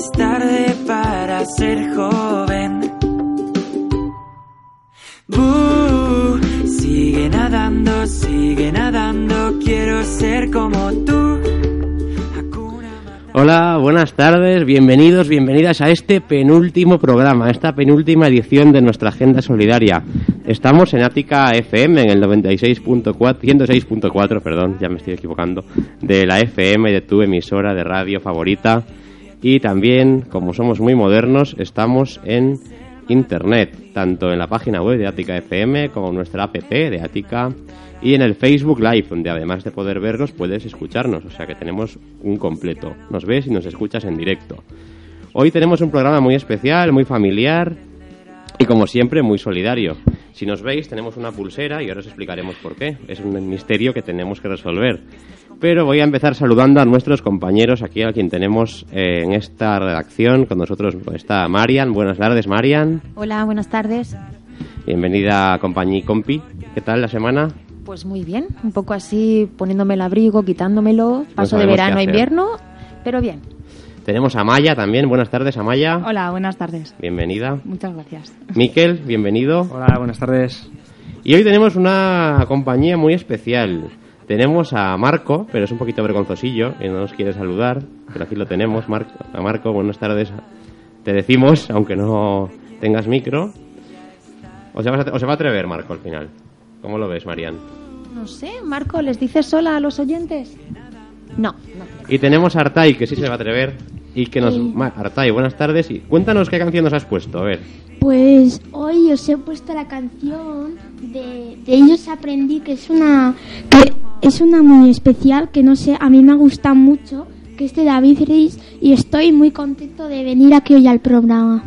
es tarde para ser joven. Sigue nadando, sigue nadando, quiero ser como tú. Hola, buenas tardes, bienvenidos, bienvenidas a este penúltimo programa, a esta penúltima edición de nuestra Agenda Solidaria. Estamos en Ática FM, en el 96.4, 106.4, perdón, ya me estoy equivocando, de la FM, de tu emisora de radio favorita. Y también, como somos muy modernos, estamos en Internet, tanto en la página web de Ática FM como en nuestra app de Ática y en el Facebook Live, donde además de poder vernos puedes escucharnos, o sea que tenemos un completo. Nos ves y nos escuchas en directo. Hoy tenemos un programa muy especial, muy familiar y como siempre muy solidario. Si nos veis tenemos una pulsera y ahora os explicaremos por qué. Es un misterio que tenemos que resolver. Pero voy a empezar saludando a nuestros compañeros aquí a quien tenemos eh, en esta redacción. Con nosotros está Marian. Buenas tardes, Marian. Hola, buenas tardes. Bienvenida a compañía y compi. ¿Qué tal la semana? Pues muy bien, un poco así poniéndome el abrigo, quitándomelo, paso de verano a invierno, pero bien. Tenemos a Maya también. Buenas tardes, Amaya. Hola, buenas tardes. Bienvenida. Muchas gracias. Miquel, bienvenido. Hola, buenas tardes. Y hoy tenemos una compañía muy especial. Tenemos a Marco, pero es un poquito vergonzosillo y no nos quiere saludar, pero aquí lo tenemos. Marco, a Marco, buenas tardes. Te decimos, aunque no tengas micro. ¿O se, va a, o se va a atrever, Marco, al final? ¿Cómo lo ves, Marian? No sé, Marco, ¿les dices sola a los oyentes? No, no. Y tenemos a Artai, que sí se va a atrever. Y que nos... Ma- Artai, buenas tardes. Y cuéntanos qué canción nos has puesto, a ver. Pues hoy os he puesto la canción de, de ellos aprendí que es una que es una muy especial que no sé a mí me gusta mucho que es de David Reis y estoy muy contento de venir aquí hoy al programa.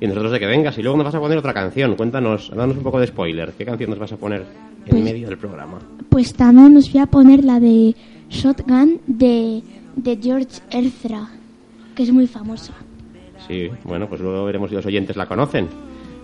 Y nosotros de que vengas. Y luego nos vas a poner otra canción. Cuéntanos, danos un poco de spoiler. ¿Qué canción nos vas a poner en Pues- medio del programa? Pues también os voy a poner la de Shotgun de, de George Ezra que es muy famosa. Sí, bueno, pues luego veremos si los oyentes la conocen.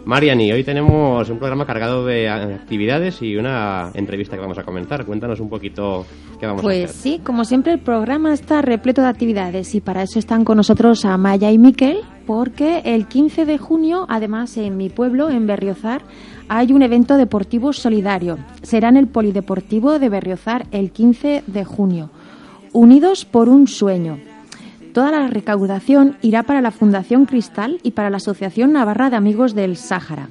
Mariani, hoy tenemos un programa cargado de actividades y una entrevista que vamos a comenzar. Cuéntanos un poquito qué vamos a Pues hacer. sí, como siempre el programa está repleto de actividades y para eso están con nosotros Amaya y Miquel, porque el 15 de junio, además en mi pueblo, en Berriozar, hay un evento deportivo solidario. Será en el Polideportivo de Berriozar el 15 de junio. Unidos por un sueño. Toda la recaudación irá para la Fundación Cristal y para la Asociación Navarra de Amigos del Sáhara.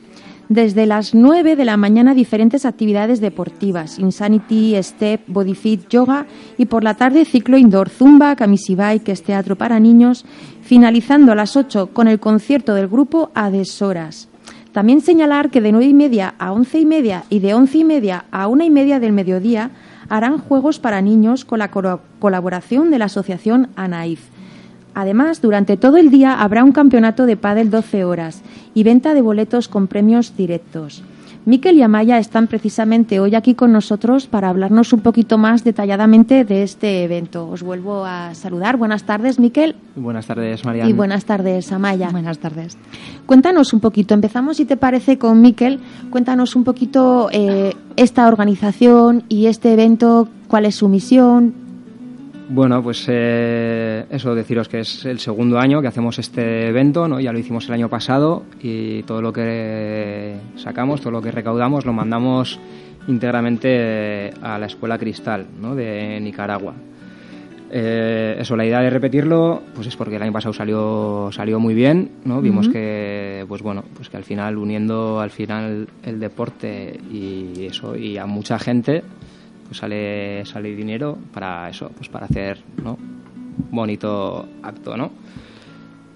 Desde las 9 de la mañana diferentes actividades deportivas, Insanity, Step, Bodyfit, Yoga y por la tarde ciclo indoor, Zumba, que es teatro para niños, finalizando a las 8 con el concierto del grupo a deshoras. También señalar que de nueve y media a once y media y de once y media a una y media del mediodía harán juegos para niños con la colaboración de la asociación ANAIF. Además, durante todo el día habrá un campeonato de pádel 12 horas y venta de boletos con premios directos. Miquel y Amaya están precisamente hoy aquí con nosotros para hablarnos un poquito más detalladamente de este evento. Os vuelvo a saludar. Buenas tardes, Miquel, Buenas tardes, Marian. y buenas tardes, Amaya. Buenas tardes. Cuéntanos un poquito, empezamos si te parece con Miquel, cuéntanos un poquito eh, esta organización y este evento, cuál es su misión. Bueno, pues eh, eso, deciros que es el segundo año que hacemos este evento, ¿no? Ya lo hicimos el año pasado y todo lo que sacamos, todo lo que recaudamos, lo mandamos íntegramente a la Escuela Cristal, ¿no? De Nicaragua. Eh, eso, la idea de repetirlo, pues es porque el año pasado salió salió muy bien, ¿no? Vimos que, pues bueno, pues que al final uniendo al final el deporte y eso y a mucha gente, pues sale sale dinero para eso, pues para hacer, ¿no? Bonito acto, ¿no?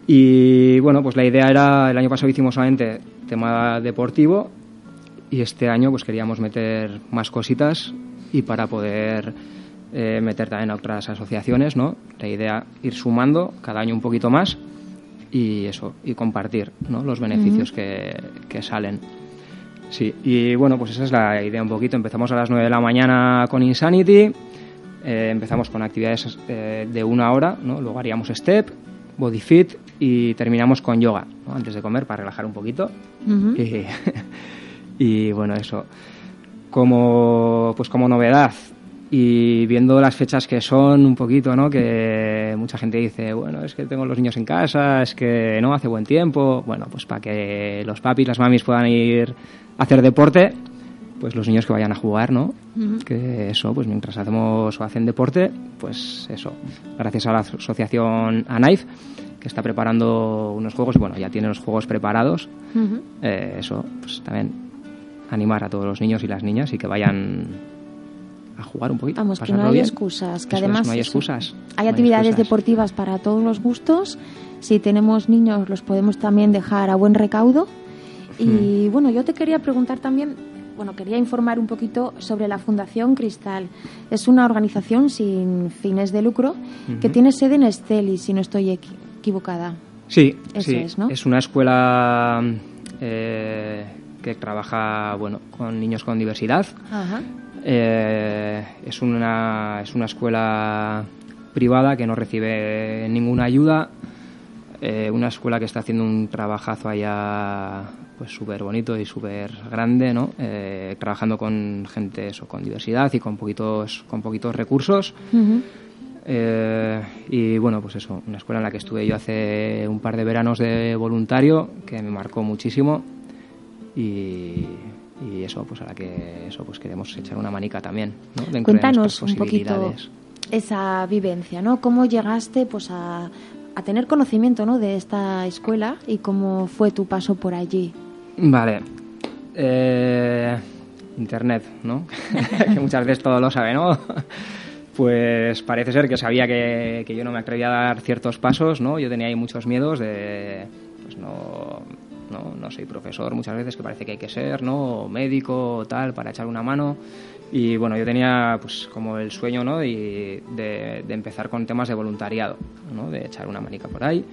Y bueno, pues la idea era, el año pasado hicimos solamente tema deportivo y este año pues queríamos meter más cositas y para poder eh, meter también a otras asociaciones, ¿no? La idea ir sumando cada año un poquito más y eso, y compartir, ¿no? Los beneficios que, que salen. Sí, y bueno, pues esa es la idea un poquito. Empezamos a las 9 de la mañana con Insanity, eh, empezamos con actividades eh, de una hora, ¿no? Luego haríamos step, body fit y terminamos con yoga, ¿no? Antes de comer para relajar un poquito. y, y bueno, eso. Como, pues como novedad y viendo las fechas que son un poquito, ¿no? Que mucha gente dice, bueno, es que tengo los niños en casa, es que no hace buen tiempo. Bueno, pues para que los papis, las mamis puedan ir a hacer deporte, pues los niños que vayan a jugar, ¿no? Que eso, pues mientras hacemos o hacen deporte, pues eso. Gracias a la asociación ANAIF, que está preparando unos juegos, bueno, ya tiene los juegos preparados. Eh, eso, pues también animar a todos los niños y las niñas y que vayan a jugar un poquito. Vamos, que no hay bien. excusas, que Eso es, además no hay excusas. hay no actividades excusas. deportivas para todos los gustos. Si tenemos niños, los podemos también dejar a buen recaudo. Hmm. Y bueno, yo te quería preguntar también, bueno, quería informar un poquito sobre la Fundación Cristal. Es una organización sin fines de lucro que tiene sede en Esteli, si no estoy equi- equivocada. Sí, Eso sí. es, ¿no? una escuela eh, que trabaja bueno, con niños con diversidad. Ajá. Eh, es, una, es una escuela privada que no recibe ninguna ayuda. Eh, una escuela que está haciendo un trabajazo allá pues súper bonito y súper grande, ¿no? Eh, trabajando con gente eso, con diversidad y con poquitos, con poquitos recursos. Ujú. Eh, y bueno, pues eso, una escuela en la que estuve yo hace un par de veranos de voluntario que me marcó muchísimo y, y eso, pues a la que eso, pues queremos echar una manica también, ¿no? Dentro de Cuéntanos nuestras un poquito esa vivencia, ¿no? ¿Cómo llegaste pues a, a tener conocimiento ¿no? de esta escuela y cómo fue tu paso por allí? Vale. Eh, Internet, ¿no? que muchas veces todo lo sabe, ¿no? Pues parece ser que sabía que, que yo no me atrevía a dar ciertos pasos, ¿no? Yo tenía ahí muchos miedos de, pues no, no, no soy profesor muchas veces, que parece que hay que ser, ¿no? O médico o tal, para echar una mano. Y bueno, yo tenía pues como el sueño, ¿no? Y de, de empezar con temas de voluntariado, ¿no? De echar una manica por ahí.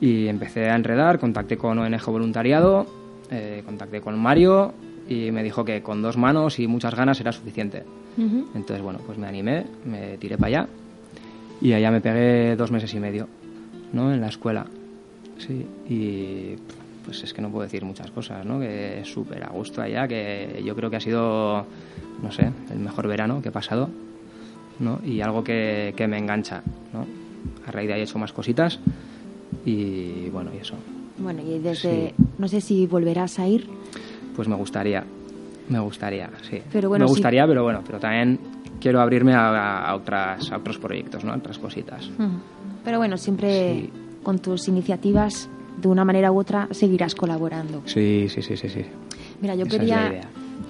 Y empecé a enredar, contacté con ONG Voluntariado, eh, contacté con Mario y me dijo que con dos manos y muchas ganas era suficiente. Entonces, bueno, pues me animé, me tiré para allá y allá me pegué dos meses y medio, ¿no? En la escuela. Sí, y pues es que no puedo decir muchas cosas, ¿no? Que es súper a gusto allá, que yo creo que ha sido, no sé, el mejor verano que he pasado, ¿no? Y algo que, que me engancha, ¿no? A raíz de ahí he hecho más cositas y bueno, y eso. Bueno, y desde, Sí. no sé si volverás a ir, Pues me gustaría, me gustaría, sí. Pero bueno, me gustaría, pero bueno, pero también quiero abrirme a, a otras, a otros proyectos, ¿no? A otras cositas. Pero bueno, siempre Sí. con tus iniciativas, de una manera u otra, seguirás colaborando. Sí, sí, sí, sí, sí. Mira, yo Esa quería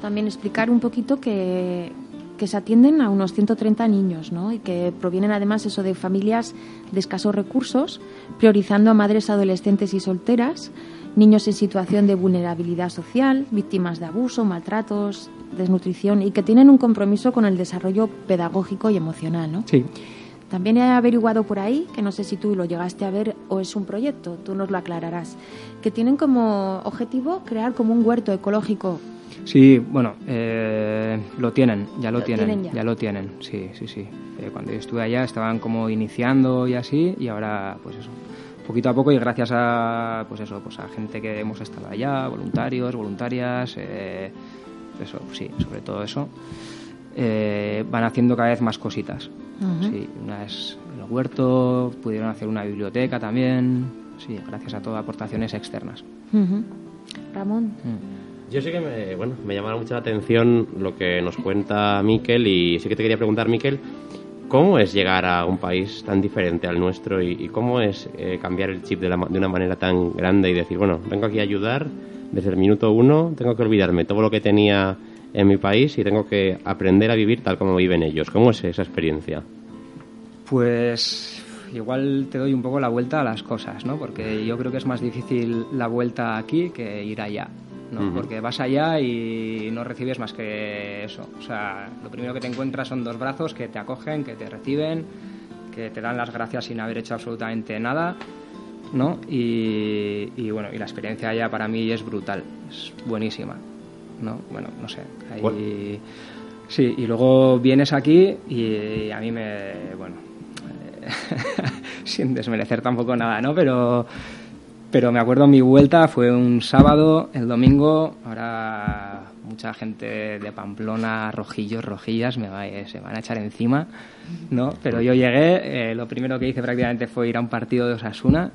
también explicar un poquito que, que se atienden a unos 130 niños, ¿no? Y que provienen además eso de familias de escasos recursos, priorizando a madres adolescentes y solteras. niños en situación de vulnerabilidad social, víctimas de abuso, maltratos, desnutrición y que tienen un compromiso con el desarrollo pedagógico y emocional, ¿no? Sí. También he averiguado por ahí, que no sé si tú lo llegaste a ver o es un proyecto, tú nos lo aclararás, que tienen como objetivo crear como un huerto ecológico. Sí, bueno, eh, lo tienen, ya lo, Lo tienen, tienen ya. lo tienen, sí, sí, sí. Eh, cuando yo estuve allá estaban como iniciando y así, y ahora, pues eso, poquito a poco y gracias a, pues eso, pues a gente que hemos estado allá, voluntarios, voluntarias, eh, eso, sí, sobre todo eso, eh, van haciendo cada vez más cositas. Ujú. Sí, una es el huerto, pudieron hacer una biblioteca también, sí, gracias a todas aportaciones externas. Ujú. Ramón. Mm. Yo sí que me, bueno, me llama mucho la atención lo que nos cuenta Miquel y sí que te quería preguntar, Miquel, ¿cómo es llegar a un país tan diferente al nuestro y, y cómo es eh, cambiar el chip de, la de una manera tan grande y decir, bueno, vengo aquí a ayudar desde el minuto uno, tengo que olvidarme todo lo que tenía en mi país y tengo que aprender a vivir tal como viven ellos? ¿Cómo es esa experiencia? Pues igual te doy un poco la vuelta a las cosas, ¿no? Porque yo creo que es más difícil la vuelta aquí que ir allá, ¿no? Ujú. Porque vas allá y no recibes más que eso. O sea, lo primero que te encuentras son dos brazos que te acogen, que te reciben, que te dan las gracias sin haber hecho absolutamente nada, ¿no? Y, y bueno, y la experiencia allá para mí es brutal, es buenísima, ¿no? Bueno, no sé, ahí... Bueno. Sí, y luego vienes aquí y a mí me, bueno, sin desmerecer tampoco nada, ¿no? Pero, pero me acuerdo mi vuelta fue un sábado, el domingo, ahora mucha gente de Pamplona, rojillos, rojillas, me va- eh, se van a echar encima, ¿no? Pero yo llegué, eh, lo primero que hice prácticamente fue ir a un partido de Osasuna,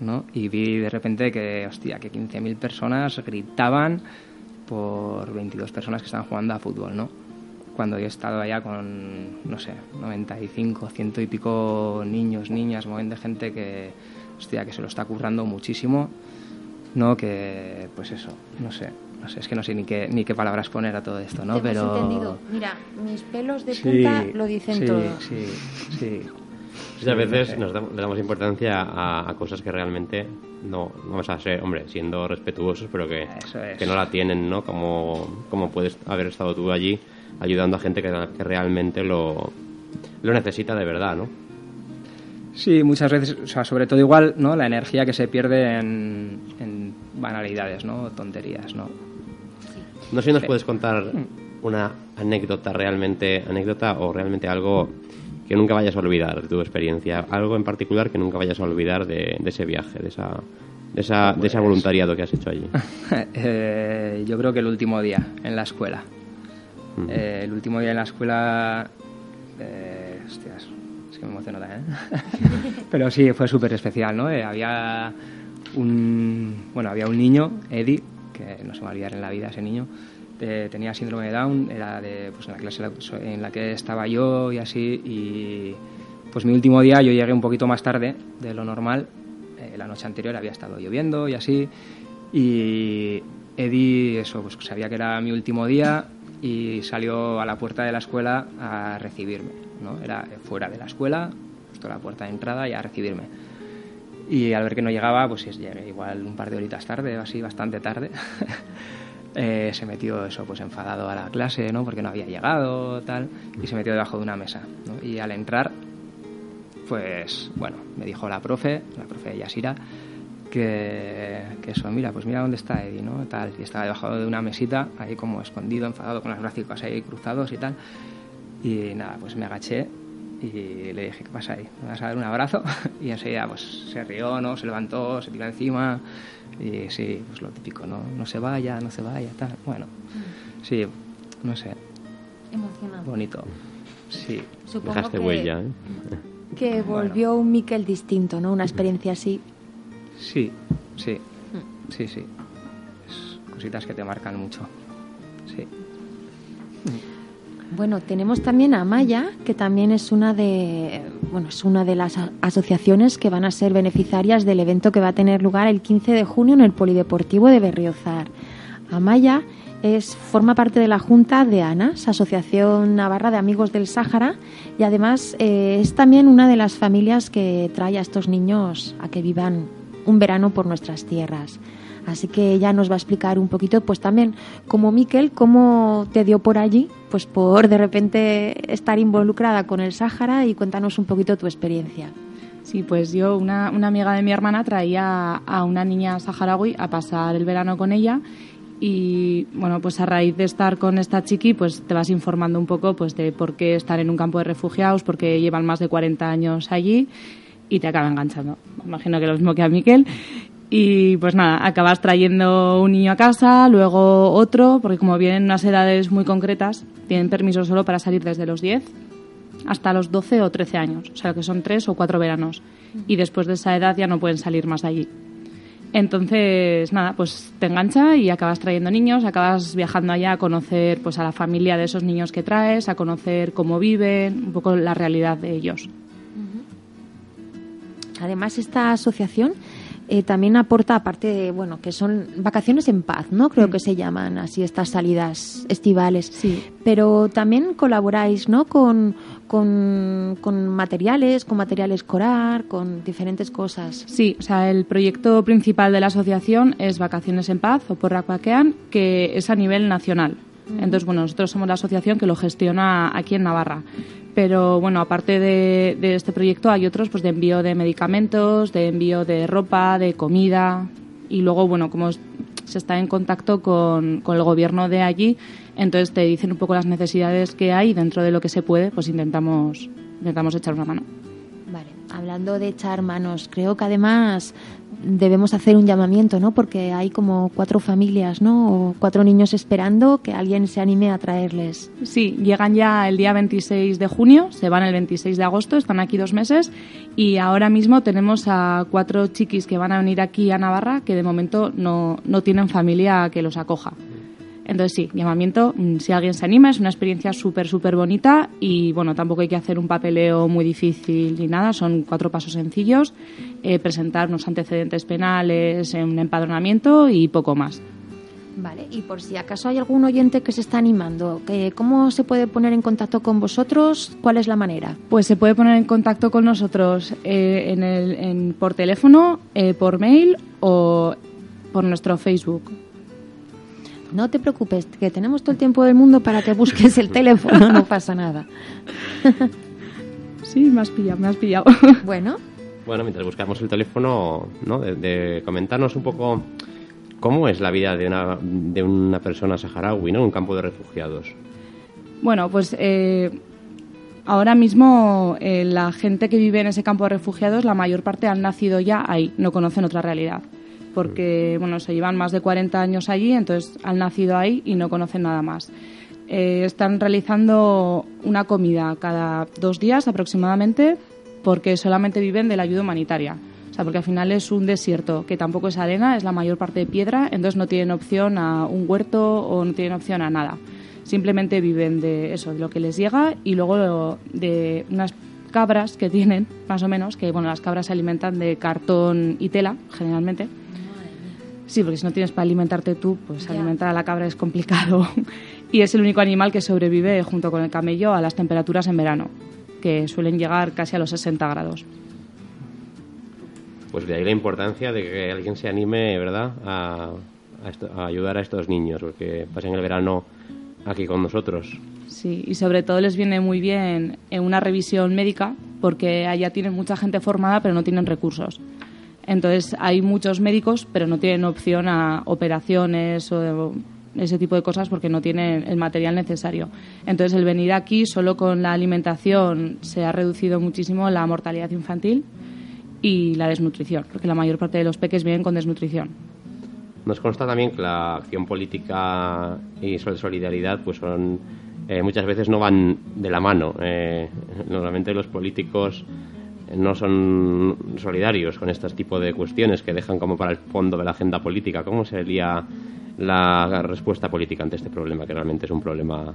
¿no? Y vi de repente que, hostia, que 15.000 personas gritaban por 22 personas que estaban jugando a fútbol, ¿no? Cuando yo he estado allá con, no sé, 95, ciento y pico niños, niñas, de gente que, hostia, que se lo está currando muchísimo, ¿no? Que, pues eso, no sé, no sé, es que no sé ni qué, ni qué palabras poner a todo esto, ¿no? Te Pero... entendido. Mira, mis pelos de Sí, punta lo dicen sí, todo. Sí, sí. Muchas veces nos damos- le damos importancia a, a cosas que realmente no vamos a ser, hombre, siendo respetuosos, pero que, es. que no la tienen, ¿no? Como, como puedes haber estado tú allí ayudando a gente que, que realmente lo, lo necesita de verdad, ¿no? Sí, muchas veces, o sea, sobre todo igual, ¿no? La energía que se pierde en, en banalidades, ¿no? Tonterías, ¿no? No sé si nos puedes contar una anécdota realmente, anécdota o realmente algo que nunca vayas a olvidar de tu experiencia, algo en particular que nunca vayas a olvidar de, de ese viaje, de esa, de esa, de ese Pues- voluntariado que has hecho allí. Eh, yo creo que el último día en la escuela. Eh, el último día en la escuela. eh, hostias, es que me emociona también. ¿eh? Pero sí, fue súper especial, ¿no? Eh, había un. Bueno, había un niño, Eddie, que no se me va a olvidar en la vida ese niño. Eh, tenía síndrome de Down, era de pues, en la clase en la que estaba yo y así. Y pues mi último día yo llegué un poquito más tarde de lo normal. Eh, la noche anterior había estado lloviendo y así. Y Eddie, eso, pues sabía que era mi último día y salió a la puerta de la escuela a recibirme, ¿no? Era fuera de la escuela, justo a la puerta de entrada y a recibirme. Y al ver que no llegaba, pues llegué igual un par de horitas tarde, así, bastante tarde. Eh, se metió eso, pues enfadado a la clase, ¿no? Porque no había llegado, tal, y se metió debajo de una mesa, ¿no? Y al entrar, pues, bueno, me dijo la profe, la profe Yasira, que, que eso, mira, pues mira dónde está Eddie, ¿no? Tal, y estaba debajo de una mesita, ahí como escondido, enfadado, con los brazos ahí cruzados y tal. Y nada, pues me agaché y le dije, ¿qué pasa ahí? ¿Me vas a dar un abrazo? Y enseguida pues se rió, ¿no? Se levantó, se tiró encima y sí, pues lo típico, ¿no? No se vaya, no se vaya, tal. Bueno, sí, no sé, Emocionante. bonito. Sí, Supongo Dejaste que, huella, ¿eh? que volvió un Miquel distinto, ¿no? Una experiencia así. sí, sí, sí, sí. Es cositas que te marcan mucho. Sí. Bueno, tenemos también a Maya, que también es una de, bueno, es una de las asociaciones que van a ser beneficiarias del evento que va a tener lugar el 15 de junio en el Polideportivo de Berriozar. Amaya es, forma parte de la Junta de ANAS, Asociación Navarra de Amigos del Sáhara, y además eh, es también una de las familias que trae a estos niños a que vivan un verano por nuestras tierras. Así que ella nos va a explicar un poquito, pues también, como Miquel, cómo te dio por allí, pues por de repente estar involucrada con el Sáhara y cuéntanos un poquito tu experiencia. Sí, pues yo, una, amiga de mi hermana traía a una niña saharaui a pasar el verano con ella y bueno, pues a raíz de estar con esta chiqui, pues te vas informando un poco pues de por qué estar en un campo de refugiados, porque llevan más de 40 años allí y te acaba enganchando. Imagino que lo mismo que a Miquel. Y pues nada, acabas trayendo un niño a casa, luego otro, porque como vienen unas edades muy concretas, tienen permiso solo para salir desde los 10 hasta los 12 o 13 años, o sea que son tres o cuatro veranos. Y después de esa edad ya no pueden salir más de allí. Entonces, nada, pues te engancha y acabas trayendo niños, acabas viajando allá a conocer pues a la familia de esos niños que traes, a conocer cómo viven, un poco la realidad de ellos. Además, esta asociación eh, también aporta, aparte de, bueno, que son vacaciones en paz, ¿no? Creo que se llaman así estas salidas estivales. Sí. Pero también colaboráis, ¿no? Con, con, con materiales, con material escolar, con diferentes cosas. Sí, o sea, el proyecto principal de la asociación es Vacaciones en Paz o Porracuaquean, que es a nivel nacional. Entonces, bueno, nosotros somos la asociación que lo gestiona aquí en Navarra. Pero bueno, aparte de, este proyecto hay otros pues de envío de medicamentos, de envío de ropa, de comida y luego, bueno, como se está en contacto con, con el gobierno de allí, entonces te dicen un poco las necesidades que hay y dentro de lo que se puede, pues intentamos, intentamos echar una mano. Hablando de echar manos, creo que además debemos hacer un llamamiento, ¿no? Porque hay como cuatro familias, ¿no? O cuatro niños esperando que alguien se anime a traerles. Sí, llegan ya el día 26 de junio, se van el 26 de agosto, están aquí dos meses y ahora mismo tenemos a cuatro chiquis que van a venir aquí a Navarra que de momento no, no tienen familia que los acoja. Entonces sí, llamamiento, mm, si alguien se anima, es una experiencia súper, súper bonita y bueno, tampoco hay que hacer un papeleo muy difícil ni nada, son cuatro pasos sencillos, eh, presentar unos antecedentes penales, eh, un empadronamiento y poco más. Vale, y por si acaso hay algún oyente que se está animando, que ¿cómo se puede poner en contacto con vosotros? ¿Cuál es la manera? Pues se puede poner en contacto con nosotros eh, en el, en- por teléfono, eh, por mail o por nuestro Facebook. No te preocupes, que tenemos todo el tiempo del mundo para que busques el teléfono, no pasa nada. Sí, me has pillado, me has pillado. Bueno, Bueno, mientras buscamos el teléfono, ¿no? De, de comentarnos un poco cómo es la vida de una, de una persona saharaui, ¿no? En un campo de refugiados. Bueno, pues eh, ahora mismo eh, la gente que vive en ese campo de refugiados, la mayor parte han nacido ya ahí, no conocen otra realidad. Porque, bueno, se llevan más de 40 años allí, entonces han nacido ahí y no conocen nada más. Eh, están realizando una comida cada dos días aproximadamente porque solamente viven de la ayuda humanitaria. O sea, porque al final es un desierto que tampoco es arena, es la mayor parte de piedra, entonces no tienen opción a un huerto o no tienen opción a nada. Simplemente viven de eso, de lo que les llega y luego de unas cabras que tienen, más o menos, que bueno, las cabras se alimentan de cartón y tela, generalmente. Sí, porque si no tienes para alimentarte tú, pues Ya. alimentar a la cabra es complicado. y es el único animal que sobrevive junto con el camello a las temperaturas en verano, que suelen llegar casi a los 60 grados. Pues de ahí la importancia de que alguien se anime, ¿verdad?, a, a esto- a ayudar a estos niños, porque pasen el verano aquí con nosotros. Sí, y sobre todo les viene muy bien en una revisión médica, porque allá tienen mucha gente formada, pero no tienen recursos. Entonces hay muchos médicos, pero no tienen opción a operaciones o ese tipo de cosas porque no tienen el material necesario. Entonces el venir aquí solo con la alimentación se ha reducido muchísimo la mortalidad infantil y la desnutrición, porque la mayor parte de los peques vienen con desnutrición. Nos consta también que la acción política y sol- solidaridad pues son eh, muchas veces no van de la mano. Eh, normalmente los políticos no son solidarios con este tipo de cuestiones que dejan como para el fondo de la agenda política. ¿Cómo sería la respuesta política ante este problema, que realmente es un problema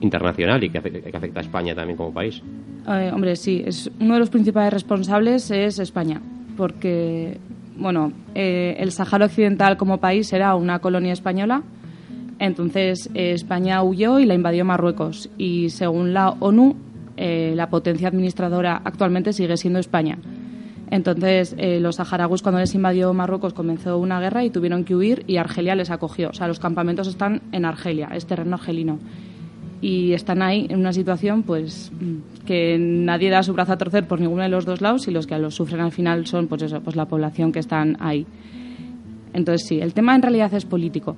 internacional y que afecta, a España también como país? Eh, hombre, sí, es uno de los principales responsables es España, porque bueno, eh, el Sáhara Occidental como país era una colonia española, entonces eh, España huyó y la invadió Marruecos y según la ONU eh, la potencia administradora actualmente sigue siendo España. Entonces, eh, los saharauis, cuando les invadió Marruecos, comenzó una guerra y tuvieron que huir y Argelia les acogió. O sea, los campamentos están en Argelia, es terreno argelino. Y están ahí en una situación, pues, mm, que nadie da su brazo a torcer por ninguno de los dos lados y los que los sufren al final son, pues eso, pues la población que están ahí. Entonces, sí, el tema en realidad es político.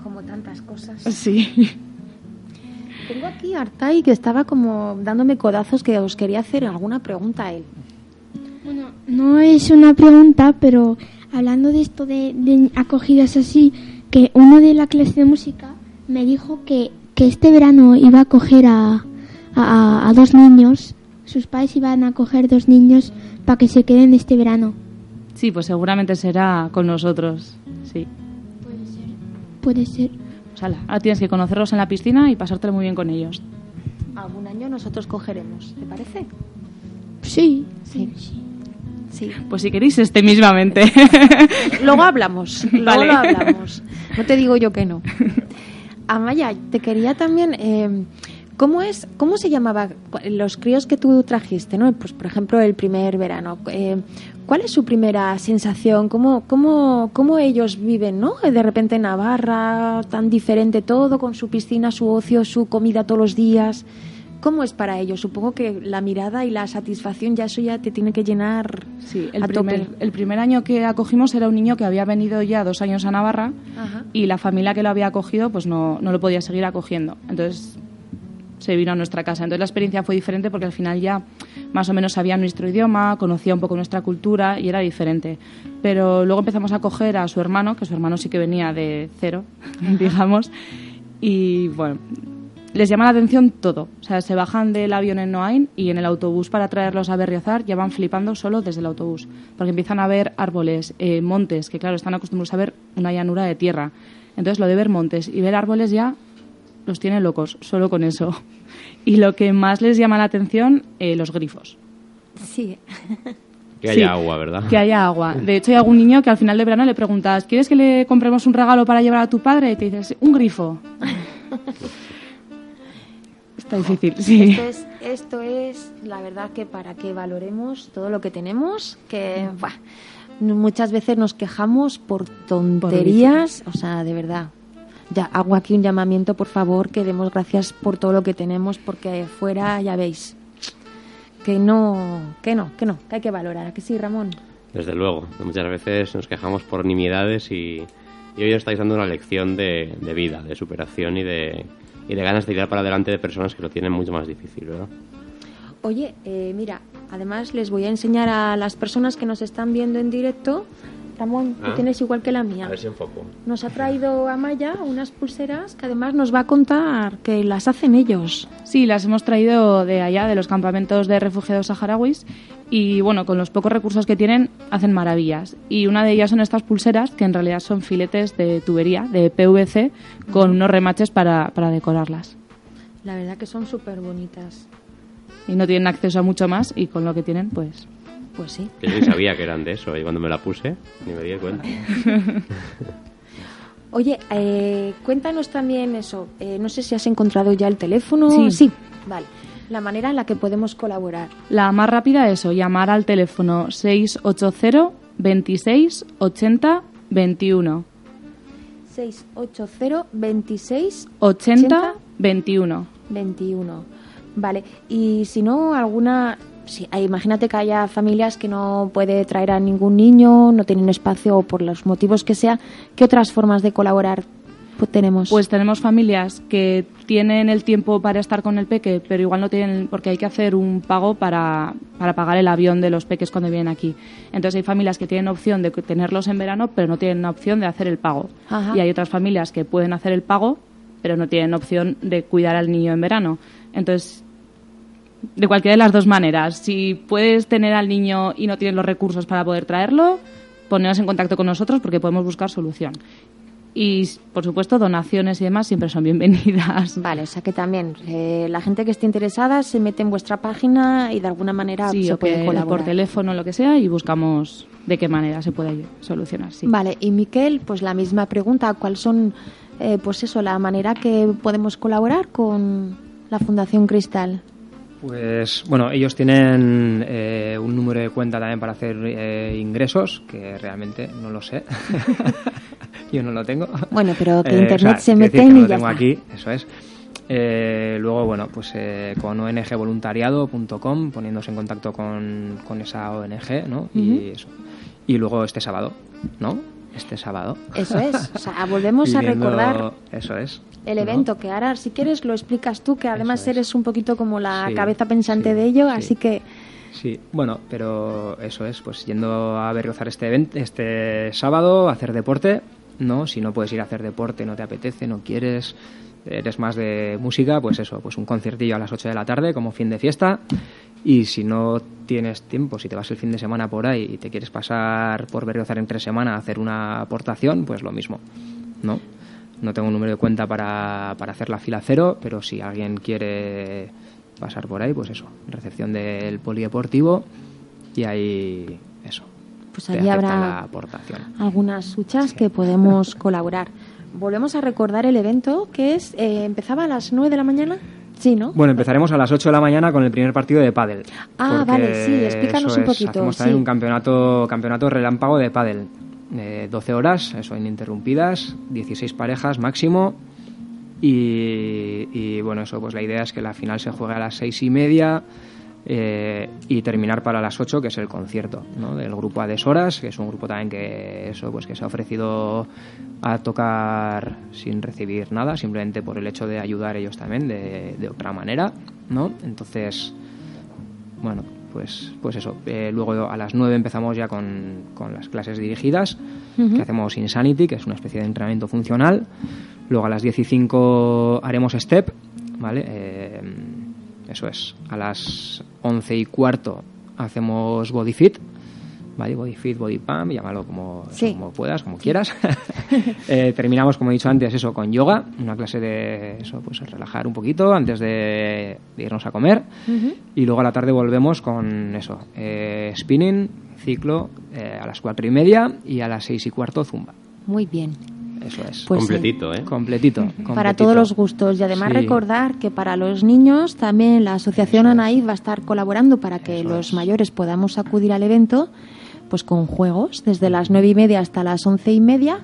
Como tantas cosas. Sí. Tengo aquí a Artai que estaba como dándome codazos que os quería hacer alguna pregunta a él. Bueno, no es una pregunta, pero hablando de esto de, de acogidas así, que uno de la clase de música me dijo que, que este verano iba a acoger a, a, a dos niños, sus padres iban a acoger dos niños para que se queden este verano. Sí, pues seguramente será con nosotros. Sí. Puede ser. Pues ala, ahora tienes que conocerlos en la piscina y pasártelo muy bien con ellos. Algún año nosotros cogeremos, ¿te parece? Sí. Sí. Sí. Pues si queréis, este mismamente. Luego hablamos, luego Vale. lo hablamos. No te digo yo que no. Amaya, te quería también... eh, ¿Cómo es, cómo se llamaba los críos que tú trajiste, no? Pues por ejemplo el primer verano. eh, ¿Cuál es su primera sensación? ¿Cómo, cómo, cómo ellos viven, no? De repente en Navarra, tan diferente todo, con su piscina, su ocio, su comida todos los días. ¿Cómo es para ellos? Supongo que la mirada y la satisfacción ya eso ya te tiene que llenar Sí, el a primer, tope. el primer año que acogimos era un niño que había venido ya dos años a Navarra Ajá. y la familia que lo había acogido pues no, no lo podía seguir acogiendo. Entonces se vino a nuestra casa. Entonces la experiencia fue diferente porque al final ya más o menos sabía nuestro idioma, conocía un poco nuestra cultura y era diferente. Pero luego empezamos a acoger a su hermano, que su hermano sí que venía de cero, digamos, y bueno, les llama la atención todo. O sea, se bajan del avión en Noain y en el autobús para traerlos a Berriozar ya van flipando solo desde el autobús. Porque empiezan a ver árboles, eh, montes, que claro, están acostumbrados a ver una llanura de tierra. Entonces lo de ver montes y ver árboles ya los tiene locos, solo con eso. Y lo que más les llama la atención, eh, los grifos. Sí. Que haya Sí. agua, ¿verdad? Que haya agua. De hecho, hay algún niño que al final de verano le preguntas, ¿quieres que le compremos un regalo para llevar a tu padre? Y te dices, un grifo. Está difícil, sí. Esto es, esto es, la verdad, que para que valoremos todo lo que tenemos, que buah, muchas veces nos quejamos por tonterías, o sea, de verdad. Ya hago aquí un llamamiento, por favor, que demos gracias por todo lo que tenemos, porque fuera, ya veis, que no, que no, que no, que hay que valorar. ¿A que sí, Ramón? Desde luego. Muchas veces nos quejamos por nimiedades y, y hoy os estáis dando una lección de, de vida, de superación y de, y de ganas de tirar para adelante de personas que lo tienen mucho más difícil, ¿verdad? Oye, eh, mira, además les voy a enseñar a las personas que nos están viendo en directo. Ramón, tú Ah. tienes igual que la mía. A ver si enfoco. Nos ha traído Amaya unas pulseras que además nos va a contar que las hacen ellos. Sí, las hemos traído de allá, de los campamentos de refugiados saharauis. Y bueno, con los pocos recursos que tienen, hacen maravillas. Y una de ellas son estas pulseras, que en realidad son filetes de tubería, de PVC, con unos remaches para, para decorarlas. La verdad que son súper bonitas. Y no tienen acceso a mucho más, y con lo que tienen, pues. Pues sí. Yo ni sabía que eran de eso y cuando me la puse ni me di cuenta. Oye, eh, cuéntanos también eso. eh, no sé si has encontrado ya el teléfono. Sí. Vale. La manera en la que podemos colaborar. La más rápida es eso, llamar al teléfono 680 26 80 21. 680 26 80 21. 21. Vale. Y si no, alguna. Sí, ah, imagínate que haya familias que no puede traer a ningún niño, no tienen espacio o por los motivos que sea. ¿Qué otras formas de colaborar pues, tenemos? Pues tenemos familias que tienen el tiempo para estar con el peque, pero igual no tienen, porque hay que hacer un pago para, para pagar el avión de los peques cuando vienen aquí. Entonces hay familias que tienen opción de tenerlos en verano, pero no tienen opción de hacer el pago. Ajá. Y hay otras familias que pueden hacer el pago, pero no tienen opción de cuidar al niño en verano. Entonces, de cualquiera de las dos maneras, si puedes tener al niño y no tienes los recursos para poder traerlo, poneos en contacto con nosotros porque podemos buscar solución. Y, por supuesto, donaciones y demás siempre son bienvenidas. Vale, o sea que también eh, la gente que esté interesada se mete en vuestra página y de alguna manera Sí, se o puede que colaborar. por teléfono, lo que sea, y buscamos de qué manera se puede solucionar. Sí. Vale, y Miquel, pues la misma pregunta, ¿cuál son, eh, pues eso, la manera que podemos colaborar con la Fundación Cristal? Pues bueno, ellos tienen eh, un número de cuenta también para hacer eh, ingresos, que realmente no lo sé. Yo no lo tengo. Bueno, pero que Eh, internet o sea, se meten y lo ya tengo está. aquí, eso es. Eh, luego, bueno, pues eh, con ongvoluntariado.com, poniéndose en contacto con, con esa ONG, ¿no? Y eso. Y luego este sábado, ¿no? Este sábado. Eso es. O sea, volvemos a recordar Eso es. El ¿no? evento que ahora, si quieres, lo explicas tú, que además es. eres un poquito como la Sí, cabeza pensante sí, de ello, sí. así que Sí, bueno, pero eso es, pues yendo a Berriozar este evento, este sábado, a hacer deporte, ¿no? Si no puedes ir a hacer deporte, no te apetece, no quieres, eres más de música, pues eso, pues un conciertillo a las 8 de la tarde como fin de fiesta. Y si no tienes tiempo, si te vas el fin de semana por ahí y te quieres pasar por Berriozar entre semana a hacer una aportación, pues lo mismo, ¿no? No tengo un número de cuenta para, para hacer la fila cero, pero si alguien quiere pasar por ahí, pues eso, recepción del polideportivo y ahí eso. Pues allí habrá- la aportación. algunas suchas que podemos colaborar. Volvemos a recordar el evento que es eh, empezaba a las 9 de la mañana. Sí, ¿no? Bueno, empezaremos a las 8 de la mañana con el primer partido de pádel. Ah, vale, sí, explícanos un poquito, Hacemos también sí. un campeonato, campeonato relámpago de pádel. Eh, 12 horas, eso, ininterrumpidas, 16 parejas máximo. Y, y, bueno, eso, pues la idea es que la final se juegue a las seis y media eh, y terminar para las 8, que es el concierto ¿no? del grupo Adesoras, que es un grupo también que eso pues que se ha ofrecido a tocar sin recibir nada, simplemente por el hecho de ayudar ellos también de, de otra manera, ¿no? Entonces, bueno, pues, pues eso. Eh, luego a las 9 empezamos ya con, con las clases dirigidas, que hacemos Insanity, que es una especie de entrenamiento funcional. Luego a las 10 y 5 haremos Step, ¿vale? Eh, eso es. A las 11 y cuarto hacemos Body Fit, ¿vale? Body Fit, Body Pump, llámalo como, Sí. como puedas, como quieras. Eh, terminamos, como he dicho antes, eso con yoga, una clase de eso, pues relajar un poquito antes de, de irnos a comer. Y luego a la tarde volvemos con eso, eh, spinning, ciclo, eh, a las cuatro y media y a las seis y cuarto zumba. Muy bien. Eso es. Pues, Completito, ¿eh? completito, Para todos los gustos y además Sí. recordar que para los niños también la Asociación Eso es. Anaid va a estar colaborando para que Eso los es. mayores podamos acudir al evento pues con juegos desde las nueve y media hasta las once y media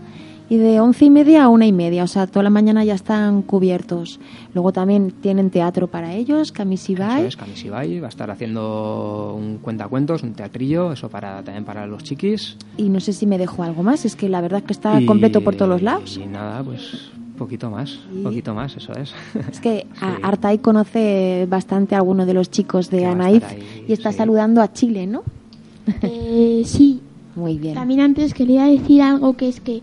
y de once y media a una y media, o sea, toda la mañana ya están cubiertos. Luego también tienen teatro para ellos, Eso Kamisibai. es, Kamisibai va a estar haciendo un cuentacuentos, un teatrillo, eso para también para los chiquis. Y no sé si me dejo algo más, es que la verdad es que está Y- completo por todos los lados. Y nada, pues poquito más, poquito más, eso es. Es que Sí. Artai conoce bastante a alguno de los chicos de Que va a Anaid estar ahí, y está sí. saludando a Chile, ¿no? Eh, sí, Muy bien. también antes quería decir algo que es que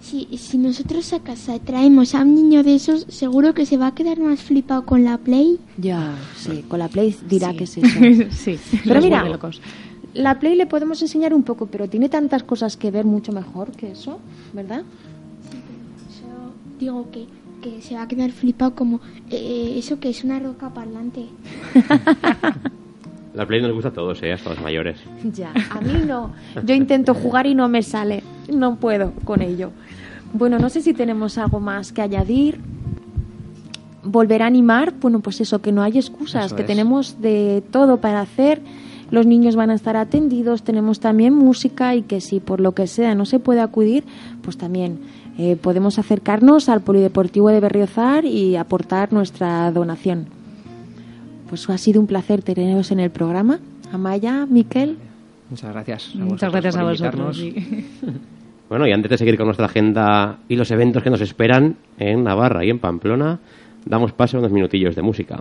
si, si nosotros a casa traemos a un niño de esos, seguro que se va a quedar más flipado con la Play. Ya, sí, con la Play dirá Sí. que es eso. sí, Pero mira, locos. la Play le podemos enseñar un poco, pero tiene tantas cosas que ver mucho mejor que eso, ¿verdad? Solo digo que, que se va a quedar flipado como eh, eso que es una roca parlante. La Play nos gusta a todos, ¿eh? Hasta los mayores. Ya, a mí no. Yo intento jugar y no me sale. No puedo con ello. Bueno, no sé si tenemos algo más que añadir. Volver a animar, bueno, pues eso, que no hay excusas, Eso que es. tenemos de todo para hacer. Los niños van a estar atendidos, tenemos también música y que si por lo que sea no se puede acudir, pues también eh, podemos acercarnos al Polideportivo de Berriozar y aportar nuestra donación. Pues ha sido un placer teneros en el programa. Amaya, Miquel, Muchas gracias. a Muchas vosotros gracias por a vosotros. sí. Bueno, y antes de seguir con nuestra agenda y los eventos que nos esperan en Navarra y en Pamplona, damos paso a unos minutillos de música.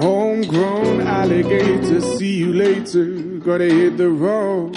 Homegrown alligator, see you later. Gotta hit the road,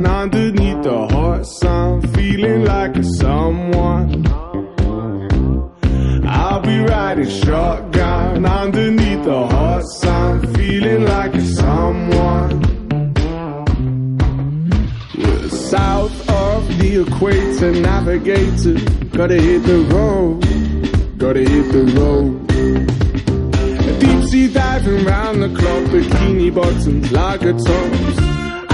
and underneath the hot sun, feeling like a someone. I'll be riding shotgun underneath the hot sun, feeling like a someone. We're south of the equator, navigator. Gotta hit the road, gotta hit the road deep sea diving round the clock, bikini bottoms, lager tops.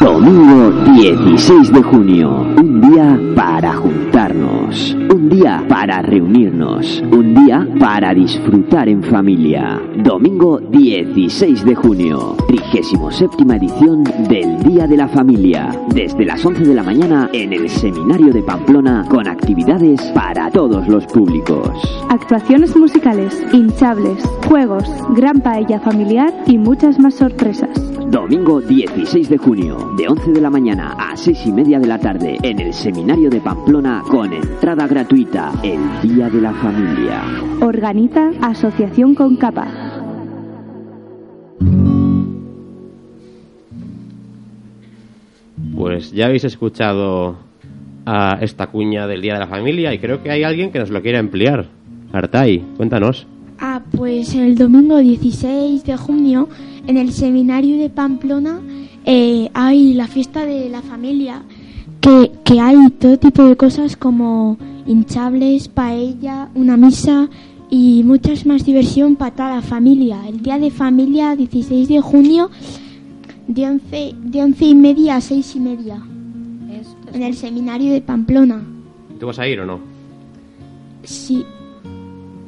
Domingo 16 de junio, un día para juntarnos, un día para reunirnos, un día para disfrutar en familia. Domingo 16 de junio, 37 edición del Día de la Familia, desde las 11 de la mañana en el Seminario de Pamplona con actividades para todos los públicos. Actuaciones musicales, hinchables, juegos, gran paella familiar y muchas más sorpresas. Domingo 16 de junio, de 11 de la mañana a 6 y media de la tarde, en el Seminario de Pamplona con entrada gratuita, el Día de la Familia. Organiza Asociación con Capa. Pues ya habéis escuchado a esta cuña del Día de la Familia y creo que hay alguien que nos lo quiere ampliar. Artai, cuéntanos. Ah, pues el domingo 16 de junio en el seminario de Pamplona eh, hay la fiesta de la familia, que, que hay todo tipo de cosas como hinchables, paella, una misa y muchas más diversión para toda la familia. El día de familia 16 de junio de 11, de 11 y media a 6 y media en el seminario de Pamplona. ¿Tú vas a ir o no? Sí,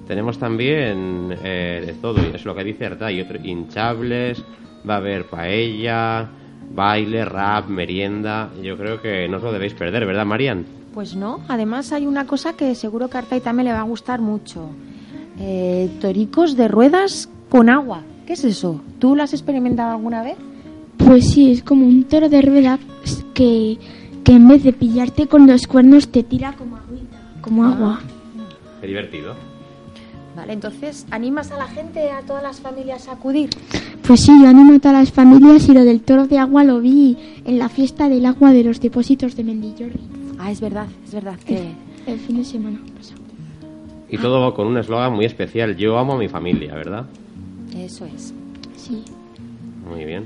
Tenemos también eh, de todo, y es lo que dice Artai, otro, hinchables, va a haber paella, baile, rap, merienda. Yo creo que no os lo debéis perder, ¿verdad, Marian? Pues no, además hay una cosa que seguro que a Artai también le va a gustar mucho. Eh, toricos de ruedas con agua. ¿Qué es eso? ¿Tú lo has experimentado alguna vez? pues sí, es como un toro de ruedas que, que en vez de pillarte con los cuernos te tira como agüita, como agua. Qué divertido. Vale, entonces, ¿animas a la gente, a todas las familias a acudir? Pues sí, yo animo a todas las familias y lo del toro de agua lo vi en la fiesta del agua de los depósitos de Mendillorri. Ah, es verdad, es verdad que... El fin de semana pasado. Y todo con un eslogan muy especial, yo amo a mi familia, ¿verdad? Eso es. Sí. Muy bien.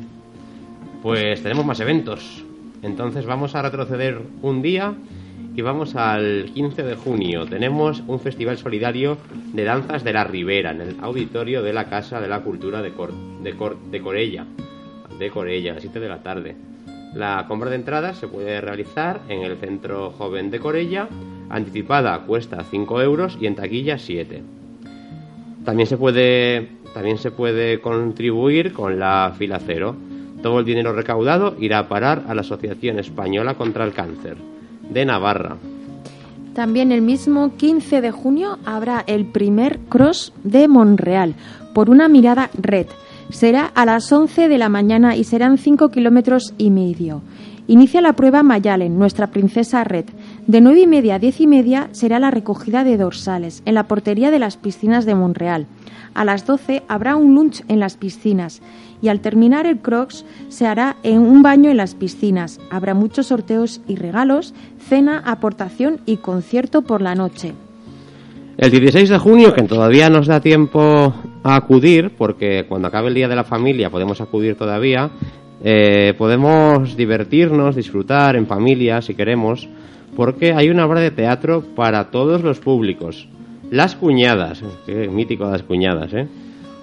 Pues tenemos más eventos. Entonces vamos a retroceder un día y vamos al 15 de junio. Tenemos un festival solidario de danzas de la Ribera en el auditorio de la Casa de la Cultura de, Cor- de, Cor- de Corella. De Corella, a las 7 de la tarde. La compra de entradas se puede realizar en el Centro Joven de Corella. Anticipada cuesta 5 euros y en taquilla 7. También se puede, también se puede contribuir con la fila cero. Todo el dinero recaudado irá a parar a la Asociación Española contra el Cáncer de Navarra. También el mismo 15 de junio habrá el primer cross de Monreal por una mirada red. Será a las 11 de la mañana y serán 5 kilómetros y medio. Inicia la prueba Mayalen, nuestra princesa red. De 9 y media a 10 y media será la recogida de dorsales en la portería de las piscinas de Monreal. A las 12 habrá un lunch en las piscinas y al terminar el Crocs se hará en un baño en las piscinas. Habrá muchos sorteos y regalos, cena, aportación y concierto por la noche. El 16 de junio, que todavía nos da tiempo a acudir, porque cuando acabe el Día de la Familia podemos acudir todavía, eh, podemos divertirnos, disfrutar en familia si queremos, porque hay una obra de teatro para todos los públicos. Las Cuñadas, qué mítico las Cuñadas, ¿eh?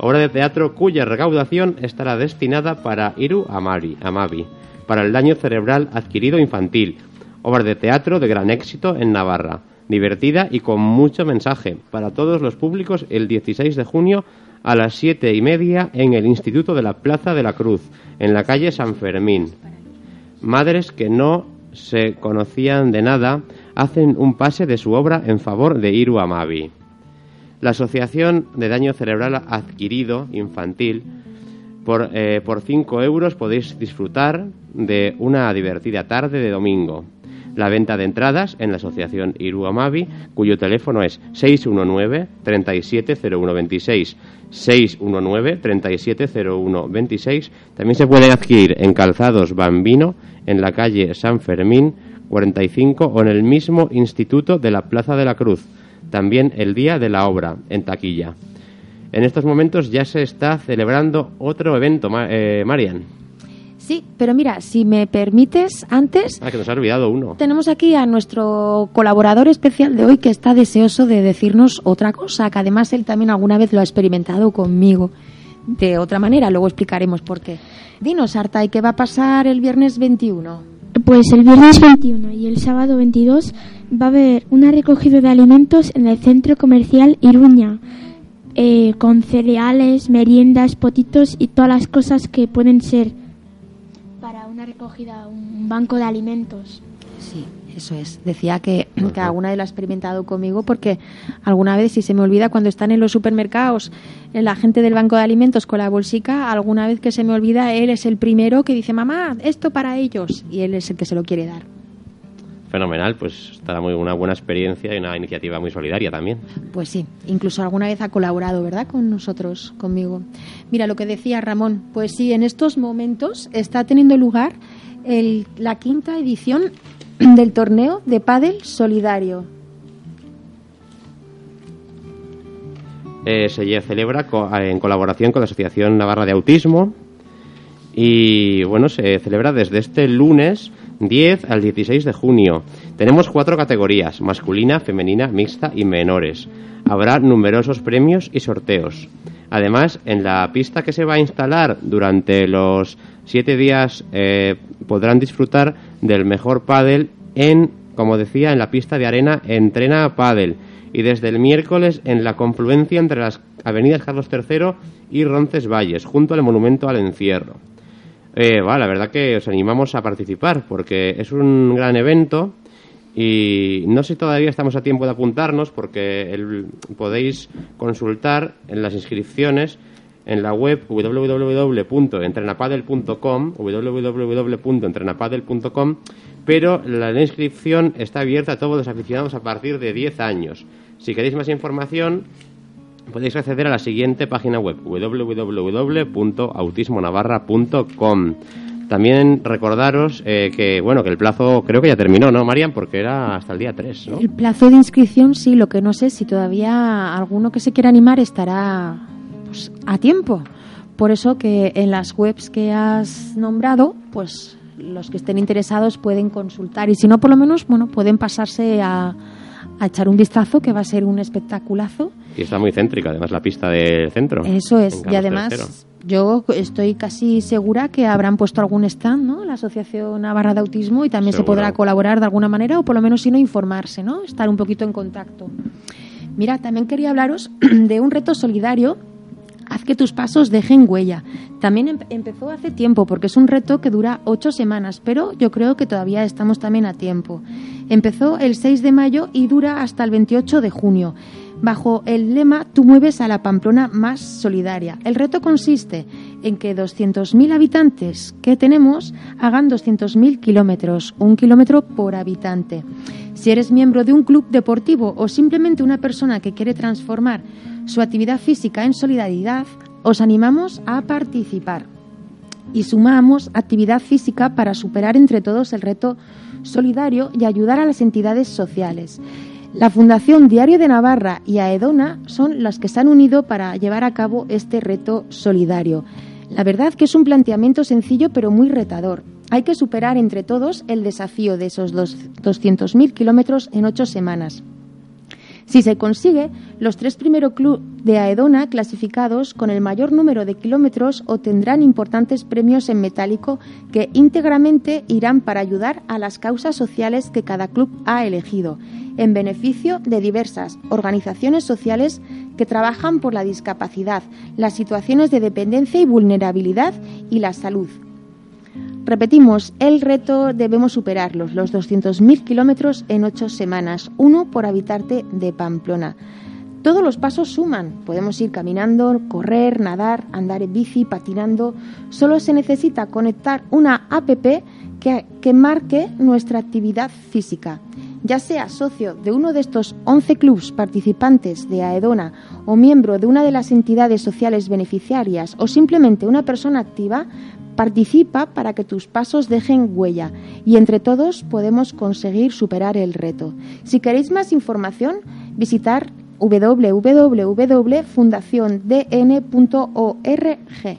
Obra de teatro cuya recaudación estará destinada para Iru Amari, Amavi, para el daño cerebral adquirido infantil. Obra de teatro de gran éxito en Navarra, divertida y con mucho mensaje para todos los públicos el 16 de junio a las siete y media en el Instituto de la Plaza de la Cruz, en la calle San Fermín. Madres que no se conocían de nada hacen un pase de su obra en favor de Iru Amavi. La Asociación de Daño Cerebral Adquirido Infantil, por, eh, por 5 euros podéis disfrutar de una divertida tarde de domingo. La venta de entradas en la Asociación Iru Amavi, cuyo teléfono es 619 370126 619 370126. También se pueden adquirir en Calzados Bambino, en la calle San Fermín 45 o en el mismo Instituto de la Plaza de la Cruz. También el día de la obra, en taquilla. En estos momentos ya se está celebrando otro evento, Ma- eh, Marian. Sí, pero mira, si me permites, antes Ah, que nos ha olvidado uno. tenemos aquí a nuestro colaborador especial de hoy que está deseoso de decirnos otra cosa, que además él también alguna vez lo ha experimentado conmigo de otra manera, luego explicaremos por qué. Dinos, Arta, ¿y qué va a pasar el viernes 21? Pues el viernes 21 y el sábado 22 va a haber una recogida de alimentos en el centro comercial Iruña, eh, con cereales, meriendas, potitos y todas las cosas que pueden ser para una recogida, un banco de alimentos. Sí, eso es. Decía que, que alguna vez lo ha experimentado conmigo porque alguna vez, si se me olvida, cuando están en los supermercados, en la gente del banco de alimentos con la bolsica, alguna vez que se me olvida, él es el primero que dice, mamá, esto para ellos. Y él es el que se lo quiere dar. Fenomenal, pues estará muy una buena experiencia y una iniciativa muy solidaria también. Pues sí, incluso alguna vez ha colaborado, ¿verdad?, con nosotros, conmigo. Mira lo que decía Ramón, pues sí, en estos momentos está teniendo lugar el- la quinta edición del torneo de pádel solidario. Eh, se celebra co- eh, en colaboración con la Asociación Navarra de Autismo y bueno, se celebra desde este lunes 10 al 16 de junio. Tenemos cuatro categorías, masculina, femenina, mixta y menores. Habrá numerosos premios y sorteos. Además, en la pista que se va a instalar durante los siete días eh, podrán disfrutar del mejor pádel en, como decía, en la pista de arena Entrena Pádel y desde el miércoles en la confluencia entre las avenidas Carlos III y Roncesvalles, junto al Monumento al Encierro. Eh, va, la verdad que os animamos a participar porque es un gran evento y no sé si todavía estamos a tiempo de apuntarnos porque el- podéis consultar en las inscripciones en la web www.entrenapadel.com www.entrenapadel.com pero la inscripción está abierta a todos los aficionados a partir de 10 años. Si queréis más información, podéis acceder a la siguiente página web www.autismonavarra.com. También recordaros eh, que bueno que el plazo creo que ya terminó, ¿no, Marian? Porque era hasta el día 3, ¿no? El plazo de inscripción sí, lo que no sé si todavía alguno que se quiera animar estará pues, a tiempo. Por eso que en las webs que has nombrado, pues los que estén interesados pueden consultar y si no, por lo menos, bueno, pueden pasarse a, a echar un vistazo que va a ser un espectaculazo. Y está muy céntrica, además, la pista del centro. Eso es. Y además, yo estoy casi segura que habrán puesto algún stand, ¿no? La Asociación Navarra de Autismo y también se podrá colaborar de alguna manera o por lo menos si no informarse, ¿no? Estar un poquito en contacto. Mira, también quería hablaros de un reto solidario Haz que tus pasos dejen huella. También em- empezó hace tiempo porque es un reto que dura ocho semanas, pero yo creo que todavía estamos también a tiempo. Empezó el 6 de mayo y dura hasta el 28 de junio. Bajo el lema Tú mueves a la Pamplona más solidaria. El reto consiste en que 200.000 habitantes que tenemos hagan 200.000 kilómetros, un kilómetro por habitante. Si eres miembro de un club deportivo o simplemente una persona que quiere transformar su actividad física en solidaridad, os animamos a participar. Y sumamos actividad física para superar entre todos el reto solidario y ayudar a las entidades sociales. La Fundación Diario de Navarra y Aedona son las que se han unido para llevar a cabo este reto solidario. La verdad que es un planteamiento sencillo pero muy retador. Hay que superar entre todos el desafío de esos dos- 200.000 kilómetros en ocho semanas. Si se consigue, los tres primeros clubes de Aedona clasificados con el mayor número de kilómetros obtendrán importantes premios en metálico que íntegramente irán para ayudar a las causas sociales que cada club ha elegido, en beneficio de diversas organizaciones sociales que trabajan por la discapacidad, las situaciones de dependencia y vulnerabilidad y la salud. Repetimos, el reto debemos superarlos, los 200.000 kilómetros en ocho semanas, uno por habitante de Pamplona. Todos los pasos suman. Podemos ir caminando, correr, nadar, andar en bici, patinando. Solo se necesita conectar una APP que, que marque nuestra actividad física. Ya sea socio de uno de estos 11 clubs participantes de Aedona o miembro de una de las entidades sociales beneficiarias o simplemente una persona activa, Participa para que tus pasos dejen huella y entre todos podemos conseguir superar el reto. Si queréis más información, visitar www.fundaciondn.org.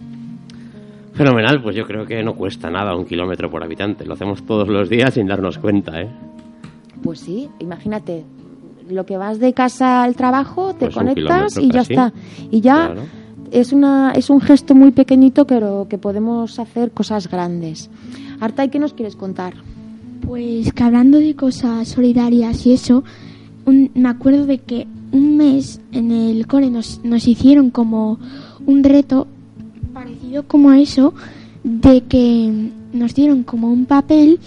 Fenomenal, pues yo creo que no cuesta nada un kilómetro por habitante. Lo hacemos todos los días sin darnos cuenta, ¿eh? Pues sí, imagínate, lo que vas de casa al trabajo, te Pues conectas y ya está. Y ya Claro. Es, una, es un gesto muy pequeñito, pero que podemos hacer cosas grandes. Arta, ¿y qué nos quieres contar? Pues que hablando de cosas solidarias y eso, un- me acuerdo de que un mes en el cole nos, nos hicieron como un reto parecido como a eso, de que nos dieron como un papel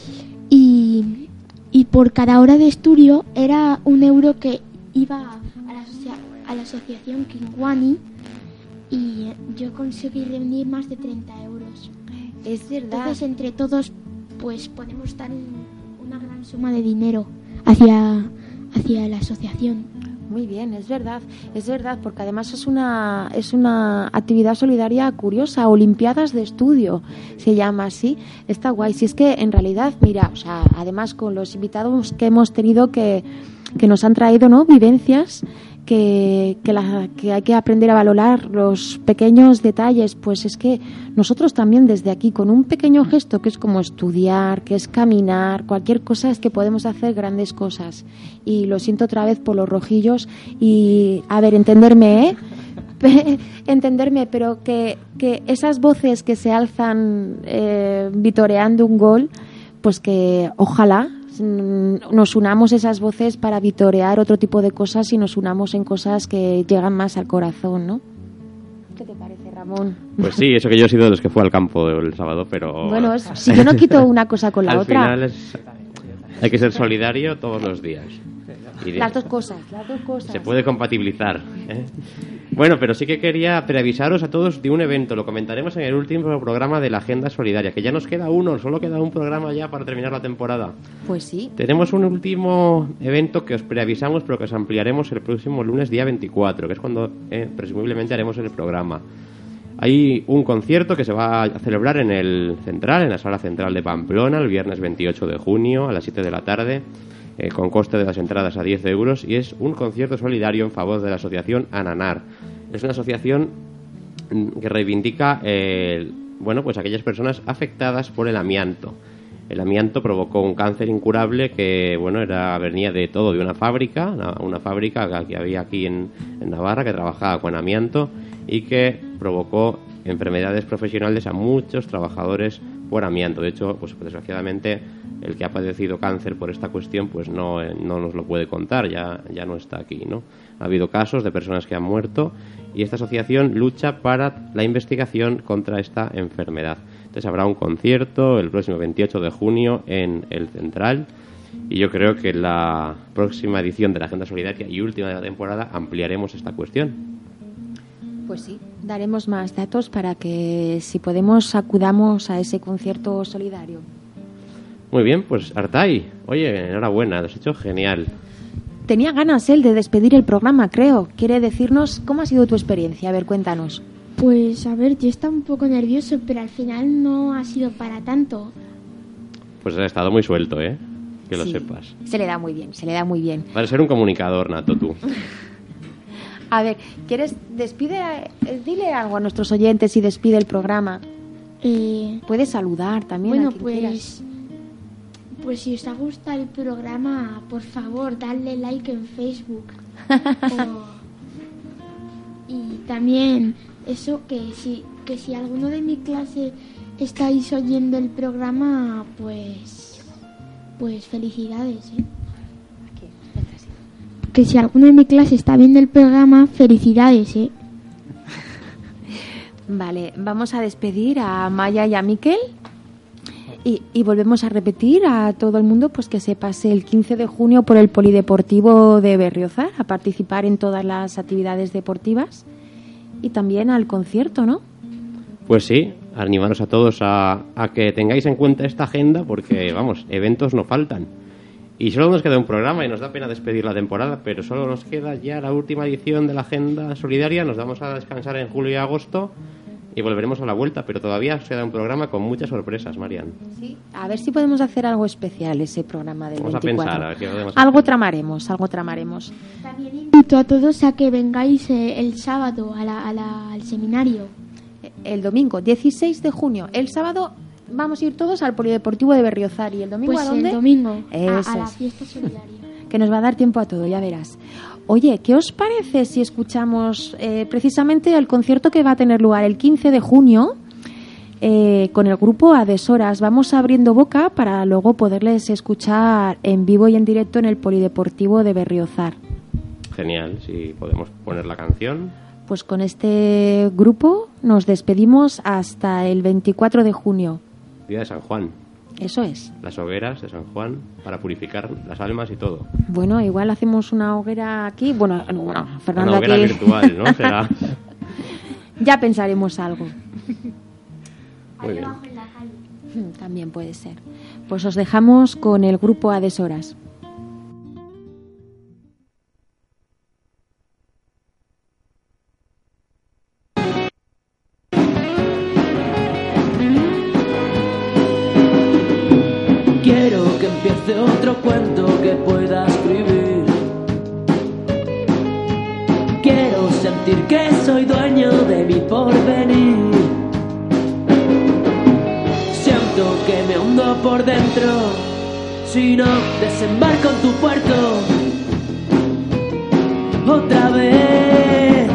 y, y por cada hora de estudio era un euro que iba a la, a la asociación Kingwani y yo conseguí reunir más de 30 euros. Es verdad. Entonces, entre todos, pues podemos dar un- una gran suma de dinero hacia, hacia la asociación. Muy bien, es verdad, es verdad, porque además es una, es una actividad solidaria curiosa, Olimpiadas de Estudio, se llama así, está guay. Si es que en realidad, mira, o sea, además con los invitados que hemos tenido que, que nos han traído, ¿no? Vivencias que, que, la- que hay que aprender a valorar los pequeños detalles, pues es que nosotros también desde aquí, con un pequeño gesto que es como estudiar, que es caminar, cualquier cosa, es que podemos hacer grandes cosas. Y lo siento otra vez por los rojillos y, a ver, entenderme, ¿eh? Entenderme, pero que, que esas voces que se alzan eh, vitoreando un gol, pues que ojalá nos unamos esas voces para vitorear otro tipo de cosas y nos unamos en cosas que llegan más al corazón, ¿no? ¿Qué te parece, Ramón? Pues sí, eso que yo he sido de los que fue al campo el sábado, pero... Bueno, si yo no quito una cosa con la Al otra. final es- hay que ser solidario todos los días. Y de- Las dos cosas, las dos cosas. Se puede compatibilizar. ¿eh? Bueno, pero sí que quería preavisaros a todos de un evento. Lo comentaremos en el último programa de la Agenda Solidaria, que ya nos queda uno, solo queda un programa ya para terminar la temporada. Pues sí. Tenemos un último evento que os preavisamos, pero que os ampliaremos el próximo lunes, día 24, que es cuando eh, presumiblemente haremos el programa. Hay un concierto que se va a celebrar en el Central, en la Sala Central de Pamplona, el viernes 28 de junio a las 7 de la tarde, eh, con coste de las entradas a 10 euros, y es un concierto solidario en favor de la asociación Ananar. Es una asociación que reivindica eh, bueno, pues aquellas personas afectadas por el amianto. El amianto provocó un cáncer incurable que bueno era venía de todo de una fábrica, una, fábrica que había aquí en Navarra que trabajaba con amianto y que provocó enfermedades profesionales a muchos trabajadores por amianto. De hecho, pues desgraciadamente el que ha padecido cáncer por esta cuestión pues no, eh, no nos lo puede contar, ya, ya no está aquí, ¿no? Ha habido casos de personas que han muerto y esta asociación lucha para la investigación contra esta enfermedad. Entonces habrá un concierto el próximo 28 de junio en el Central y yo creo que en la próxima edición de la Agenda Solidaria y última de la temporada ampliaremos esta cuestión. Pues sí, daremos más datos para que si podemos acudamos a ese concierto solidario. Muy bien, pues Artai, oye, enhorabuena, lo has hecho genial. Tenía ganas él de despedir el programa, creo. Quiere decirnos cómo ha sido tu experiencia. A ver, cuéntanos. Pues a ver, yo estaba un poco nervioso, pero al final no ha sido para tanto. Pues has estado muy suelto, ¿eh? Que lo Sí. sepas. Se le da muy bien, se le da muy bien. Vas a ser un comunicador nato tú. A ver, ¿quieres despide, eh, dile algo a nuestros oyentes y despide el programa? Eh, Puedes saludar también. bueno, a quien pues, quieras. pues si os ha gustado el programa, por favor, dadle like en Facebook. O- y también eso que si que si alguno de mi clase estáis oyendo el programa, pues pues felicidades, ¿eh? Que si alguno de mi clase está viendo el programa, felicidades, ¿eh? Vale, vamos a despedir a Maya y a Miquel. Y, y volvemos a repetir a todo el mundo pues que se pase el 15 de junio por el Polideportivo de Berriozar a participar en todas las actividades deportivas y también al concierto, ¿no? Pues sí, animaros a todos a, a que tengáis en cuenta esta agenda porque, vamos, eventos no faltan. Y solo nos queda un programa y nos da pena despedir la temporada, pero solo nos queda ya la última edición de la Agenda Solidaria. Nos vamos a descansar en julio y agosto y volveremos a la vuelta, pero todavía os queda un programa con muchas sorpresas, Marian. Sí. A ver si podemos hacer algo especial ese programa del Vamos a 24. pensar, a ver qué podemos hacer. algo tramaremos, algo tramaremos. También invito a todos a que vengáis eh, el sábado a la- a la- al seminario. El domingo, 16 de junio. El sábado vamos a ir todos al Polideportivo de Berriozar. ¿Y el domingo Pues a dónde? el domingo, a, Eso a la es. fiesta solidaria. que nos va a dar tiempo a todo, ya verás. Oye, ¿qué os parece si escuchamos eh, precisamente el concierto que va a tener lugar el 15 de junio eh, con el grupo Adesoras? Vamos abriendo boca para luego poderles escuchar en vivo y en directo en el Polideportivo de Berriozar. Genial, si podemos poner la canción. Pues con este grupo nos despedimos hasta el 24 de junio. Día de San Juan. Eso es. Las hogueras de San Juan para purificar las almas y todo. Bueno, igual hacemos una hoguera aquí. Bueno, no, bueno, Fernando Una hoguera aquí- virtual, ¿no? Será. ya pensaremos algo. Muy bien. También puede ser. Pues os dejamos con el grupo Adesoras. Empiece otro cuento que pueda escribir. Quiero sentir que soy dueño de mi porvenir. Siento que me hundo por dentro si no desembarco en tu puerto. Otra vez,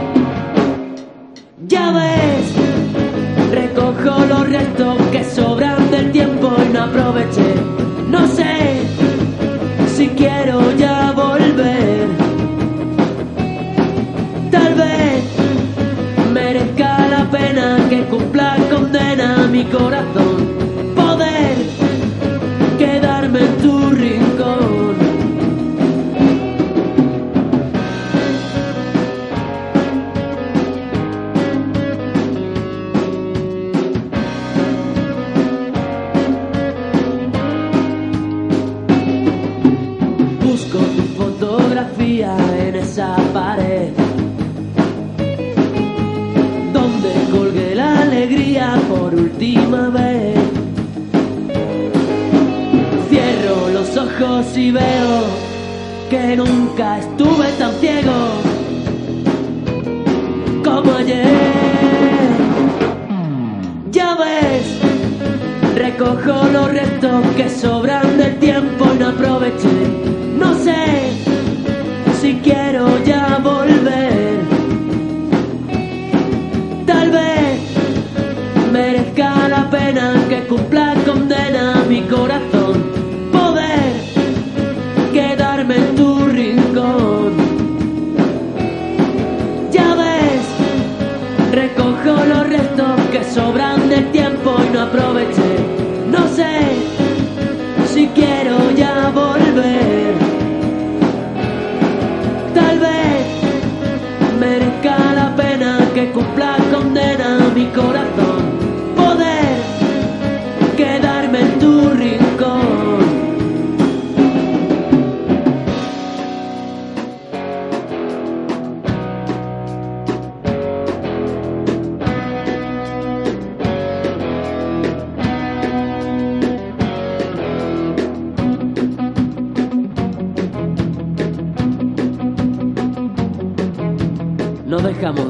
ya ves, recojo los restos que sobran del tiempo y no aproveché. Si quiero ya volver.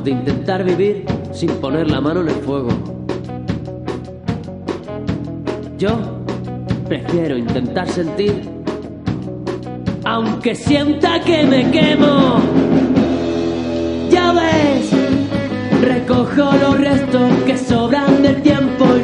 De intentar vivir sin poner la mano en el fuego. Yo prefiero intentar sentir, aunque sienta que me quemo. Ya ves, recojo los restos que sobran del tiempo y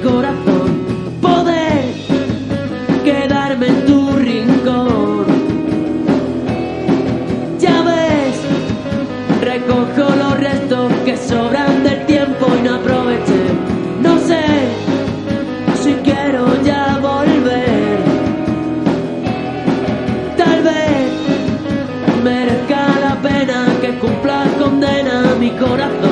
corazón. Poder quedarme en tu rincón. Ya ves, recojo los restos que sobran del tiempo y no aproveché. No sé si quiero ya volver. Tal vez merezca la pena que cumpla condena mi corazón.